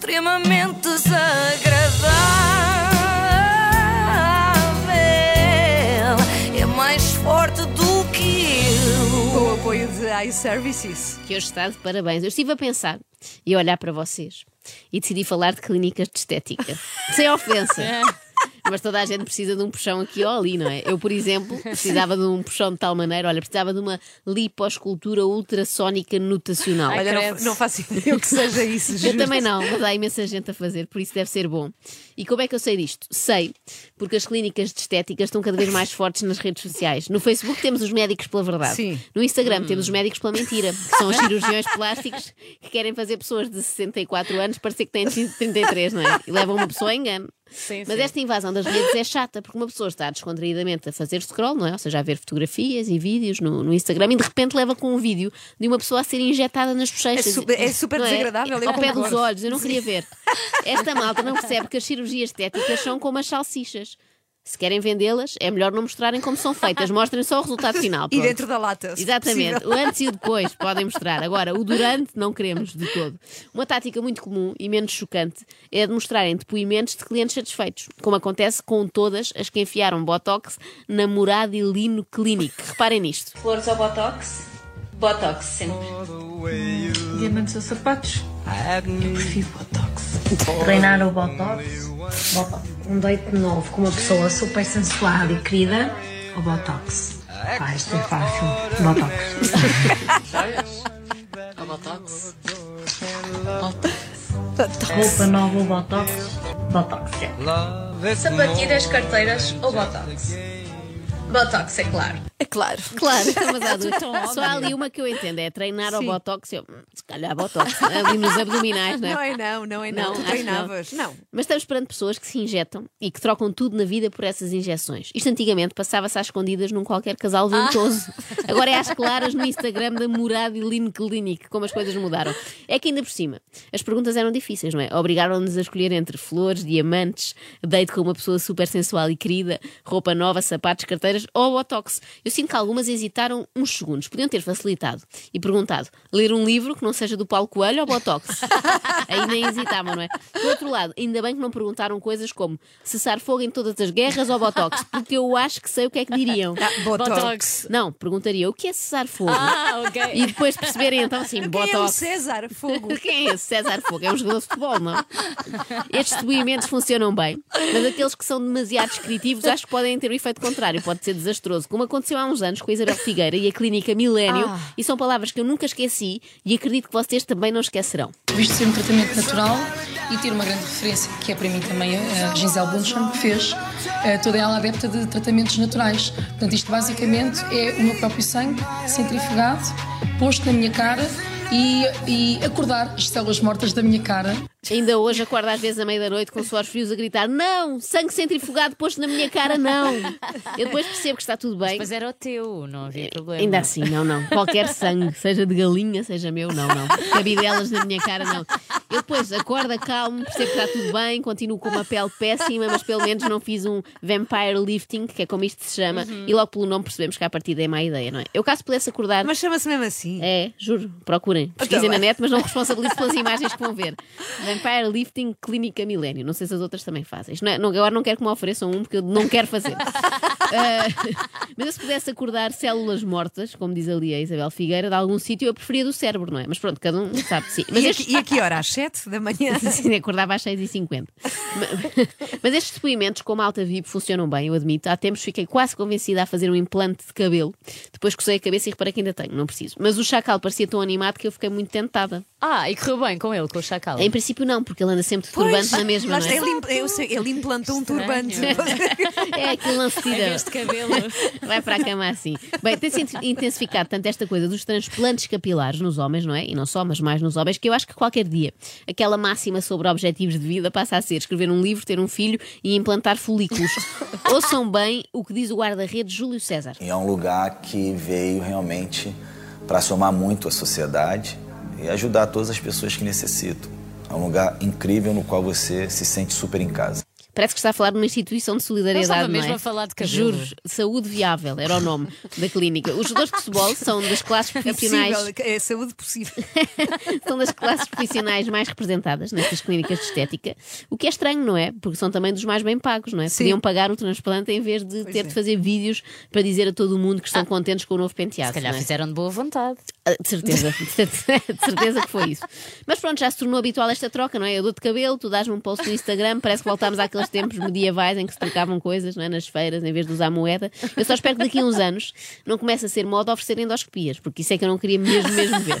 extremamente desagradável. É mais forte do que eu. Com o apoio de iServices. Que hoje está de parabéns. Eu estive a pensar e a olhar para vocês e decidi falar de clínicas de estética. Sem ofensa. Mas toda a gente precisa de um puxão aqui ou ali, não é? Eu, por exemplo, precisava de um puxão de tal maneira, olha, precisava de uma liposcultura ultrassónica nutacional. Olha, não, não faço ideia o que seja isso. Eu também não, mas há imensa gente a fazer, por isso deve ser bom. E como é que eu sei disto? Sei, porque as clínicas de estética estão cada vez mais fortes nas redes sociais. No Facebook temos os médicos pela verdade. Sim. No Instagram temos os médicos pela mentira, que são os cirurgiões plásticos que querem fazer pessoas de 64 anos parecer que têm 33, não é? E levam uma pessoa a engano. Sim, Mas sim. esta invasão das redes é chata, porque uma pessoa está descontraídamente a fazer scroll, não é? Ou seja, a ver fotografias e vídeos no, no Instagram e de repente leva com um vídeo de uma pessoa a ser injetada nas bochechas. É su- é super Não desagradável, Ao pé dos olhos, eu não queria ver. Esta malta não percebe que as cirurgias estéticas são como as salsichas. Se querem vendê-las, é melhor não mostrarem como são feitas, mostrem só o resultado final. E pronto. dentro da lata. Exatamente, possível. o antes e o depois podem mostrar. Agora, o durante não queremos de todo. Uma tática muito comum e menos chocante é a de mostrarem depoimentos de clientes satisfeitos, como acontece com todas as que enfiaram Botox na Muradilino Clinic. Reparem nisto. Flores ao Botox? Botox sempre. Diamantes ou sapatos? Eu prefiro Botox. Treinar o Botox? Botox. Um date novo com uma pessoa super sensual e querida? O Botox. Pá, isto é fácil. Botox. Ao Botox. Roupa nova ou Botox? Botox, é. Sapatilhas, carteiras ou Botox? Botox, é claro. É claro. Claro, mas há duas. tão Só há ali uma que eu entendo, é treinar ao Sim. Botox. Eu, hum, se calhar Botox, ali nos abdominais, não é? Não é não, não é não. Não, tu acho que treinavas. Não. Mas estamos perante pessoas que se injetam e que trocam tudo na vida por essas injeções. Isto antigamente passava-se às escondidas num qualquer casal ventoso. Agora é às claras no Instagram da Muradilin Clinic, como as coisas mudaram. É que ainda por cima, as perguntas eram difíceis, não é? Obrigaram-nos a escolher entre flores, diamantes, date com uma pessoa super sensual e querida, roupa nova, sapatos, carteiras ou botox. Eu sinto que algumas hesitaram uns segundos. Podiam ter facilitado e perguntado: ler um livro que não seja do Paulo Coelho ou botox? Aí nem hesitavam, não é? Do outro lado, ainda bem que não perguntaram coisas como cessar fogo em todas as guerras ou botox, porque eu acho que sei o que é que diriam. Ah, Botox. Botox. Não, perguntaria o que é cessar fogo? Ah, ok. E depois perceberem então assim, Quem é o botox. César Fogo? Quem é esse César Fogo? É um jogador de futebol, não? Estes depoimentos funcionam bem, mas aqueles que são demasiado descritivos acho que podem ter o efeito contrário, pode ser desastroso, como aconteceu há uns anos com a Isabel Figueira e a Clínica Milênio, Ah. e são palavras que eu nunca esqueci e acredito que vocês também não esquecerão. Visto ser um tratamento natural e ter uma grande referência, que é para mim também a Gisele Bundcham, que fez, eh, toda ela adepta de tratamentos naturais. Portanto, isto basicamente é o meu próprio sangue centrifugado, posto na minha cara e, e acordar as células mortas da minha cara. Ainda hoje acordo às vezes à meia da noite com suores frios a gritar: Não, sangue centrifugado posto na minha cara, não. Eu depois percebo que está tudo bem. Mas era o teu, não havia problema. Ainda assim, não, não. Qualquer sangue, seja de galinha, seja meu, não, não. Cabidelas na minha cara, não. Eu depois acordo, calmo, percebo que está tudo bem, continuo com uma pele péssima, mas pelo menos não fiz um vampire lifting, que é como isto se chama, e logo pelo nome percebemos que a partida é má ideia, não é? Eu caso pudesse acordar. Mas chama-se mesmo assim. É, juro, procurem. Pesquisem Tá na bem. net, mas não responsabilizo pelas imagens que vão ver. Vampire Lifting Clínica Milênio. Não sei se as outras também fazem. Não é- não- agora não quero que me ofereçam um, porque eu não quero fazer. Ah, mas eu, se pudesse acordar células mortas, como diz ali a Isabel Figueira, de algum sítio, eu preferia do cérebro, não é? Mas pronto, cada um sabe. Sim. Mas E, este- aqui, e a que hora? Às 7 da manhã? Sim, acordava às 6h50. Mas, mas estes depoimentos, como alta VIP, funcionam bem, eu admito. Há tempos fiquei quase convencida a fazer um implante de cabelo. Depois cocei a cabeça e reparei que ainda tenho, não preciso. Mas o chacal parecia tão animado que eu fiquei muito tentada. Ah, e correu bem com ele, com o chacal. Em princípio, não, porque ele anda sempre de turbante na mesma, Mas não é? ele, eu sei, ele implantou um turbante. É aquele lance de cabelo. Vai para a cama assim. Bem, tem-se intensificado tanto esta coisa dos transplantes capilares nos homens, não é? E não só, mas mais nos homens, que eu acho que qualquer dia aquela máxima sobre objetivos de vida passa a ser escrever um livro, ter um filho e implantar folículos. Ouçam bem o que diz o guarda-redes Júlio César. E é um lugar que veio realmente para somar muito à sociedade e ajudar todas as pessoas que necessitam. É um lugar incrível no qual você se sente super em casa. Parece que está a falar de uma instituição de solidariedade. estava não mesmo é? a falar de cabelo. Juros, saúde viável era o nome da clínica. Os jogadores de futebol são das classes É profissionais. possível, é saúde possível. são das classes profissionais mais representadas nestas clínicas de estética. O que é estranho, não é? Porque são também dos mais bem pagos, não é? Sim. Podiam pagar o transplante em vez de ter é. de fazer vídeos para dizer a todo mundo que estão contentes com o novo penteado. Se calhar é? fizeram de boa vontade. Ah, De certeza, de certeza que foi isso. Mas pronto, já se tornou habitual esta troca, não é? Eu dou-te cabelo, tu dás-me um post no Instagram, parece que voltámos àqueles tempos medievais em que se trocavam coisas não é? nas feiras em vez de usar moeda. Eu só espero que daqui a uns anos não comece a ser moda oferecer endoscopias, porque isso é que eu não queria mesmo, mesmo ver.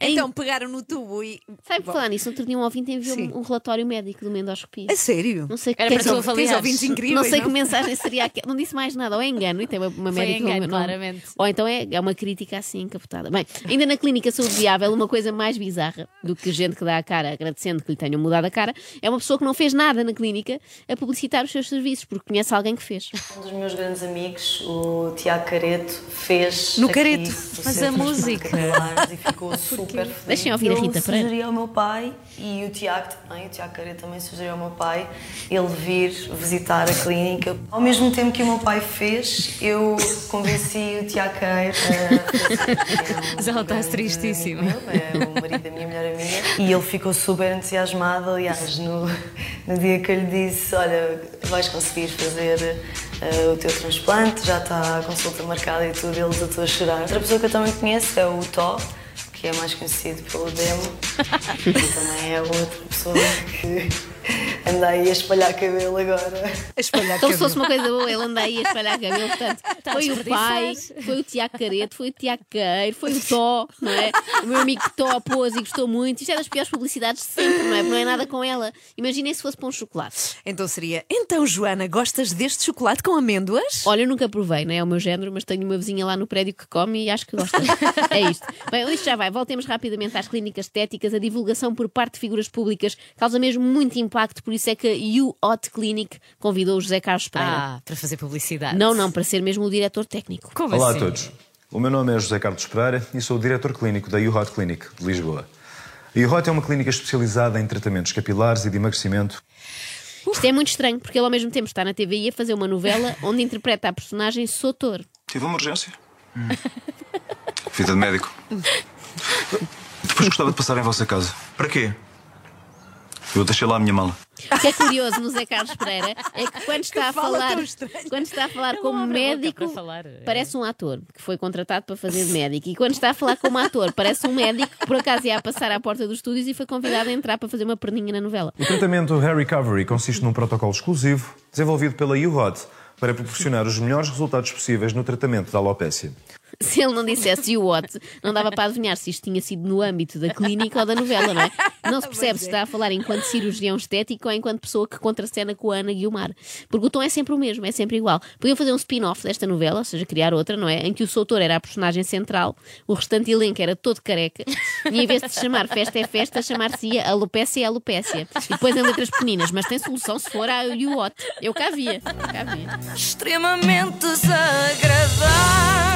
Então pegaram no tubo e. Sabe por falar nisso? Outro dia um ouvinte enviou um relatório médico de uma endoscopia. A sério? Não sei Era quer para tu avaliares. Ouvintes incríveis. não sei que mensagem seria aquela. Não disse mais nada, ou é engano, e tem uma, uma médica. engano, não- claramente. Ou então é, é uma crítica assim encapotada. Bem, ainda na clínica saúde viável, uma coisa mais bizarra do que gente que dá a cara agradecendo que lhe tenham mudado a cara é uma pessoa que não fez nada na clínica a publicitar os seus serviços, porque conhece alguém que fez. Um dos meus grandes amigos, o Tiago Careto, fez. No Careto? Mas a música. E ficou super feliz. Deixem ouvir a Rita Eu Pereira. sugeri ao meu pai e o Tiago também, o Tiago Careto também sugeriu ao meu pai ele vir visitar a clínica. Ao mesmo tempo que o meu pai fez, eu convenci o Tiago Careto a. Mas ela está tristíssima. É o marido da minha melhor amiga. E ele ficou super entusiasmado. Aliás, no, no dia que eu lhe disse: Olha, vais conseguir fazer eh, o teu transplante, já está a consulta marcada e tudo, ele estou a chorar. Outra pessoa que eu também conheço é o Tó, que é mais conhecido pelo Demo. e também é outra pessoa que anda aí a espalhar cabelo agora. A espalhar Então, se cabelo. fosse uma coisa boa, ele anda aí a espalhar cabelo. Portanto, foi o pai, foi o Tiago Careto, foi o Tiago Queiro, foi o Tó, não é? O meu amigo Tó pôs e gostou muito. Isto é das piores publicidades de sempre, não é? Porque não é nada com ela. Imaginem se fosse para um chocolate. Então seria. Então, Joana, gostas deste chocolate com amêndoas? Olha, eu nunca provei, não é o meu género, mas tenho uma vizinha lá no prédio que come e acho que gosta. é isto. Bem, isto já vai. Voltemos rapidamente às clínicas estéticas. A divulgação por parte de figuras públicas causa mesmo muito impacto, por isso é que a You Hot Clinic convidou o José Carlos Pereira. Ah, para fazer publicidade. Não, não, para ser mesmo o diretor técnico. Como Olá assim? a todos. O meu nome é José Carlos Pereira e sou o diretor clínico da UHOT Clinic de Lisboa. A UHOT é uma clínica especializada em tratamentos capilares e de emagrecimento. Isto é muito estranho, porque ele ao mesmo tempo está na TVI a fazer uma novela onde interpreta a personagem Sotor. Tive uma urgência. Vida de médico. Depois gostava de passar em vossa casa. Para quê? Eu deixei lá a minha mala. O que é curioso no Zé Carlos Pereira é que quando está a fala falar, quando está a falar Ele como a médico, falar, é. parece um ator que foi contratado para fazer de médico. E quando está a falar como ator, parece um médico que por acaso ia a passar à porta dos estúdios e foi convidado a entrar para fazer uma perninha na novela. O tratamento Hair Recovery consiste num protocolo exclusivo desenvolvido pela UHOT para proporcionar os melhores resultados possíveis no tratamento da alopécia. Se ele não dissesse o what, não dava para adivinhar se isto tinha sido no âmbito da clínica ou da novela, não é? Não se percebe se está a falar enquanto cirurgião estético ou enquanto pessoa que contracena com a Ana Guilmar. Porque o tom é sempre o mesmo, é sempre igual. Podiam fazer um spin-off desta novela, ou seja, criar outra, não é? Em que o Soutor era a personagem central, o restante elenco era todo careca, e em vez de se chamar Festa é Festa, chamar-se-ia Alopécia é Alopécia. E depois em letras pequeninas, mas tem solução se for a You What. Eu cá via, cá via. extremamente desagradável.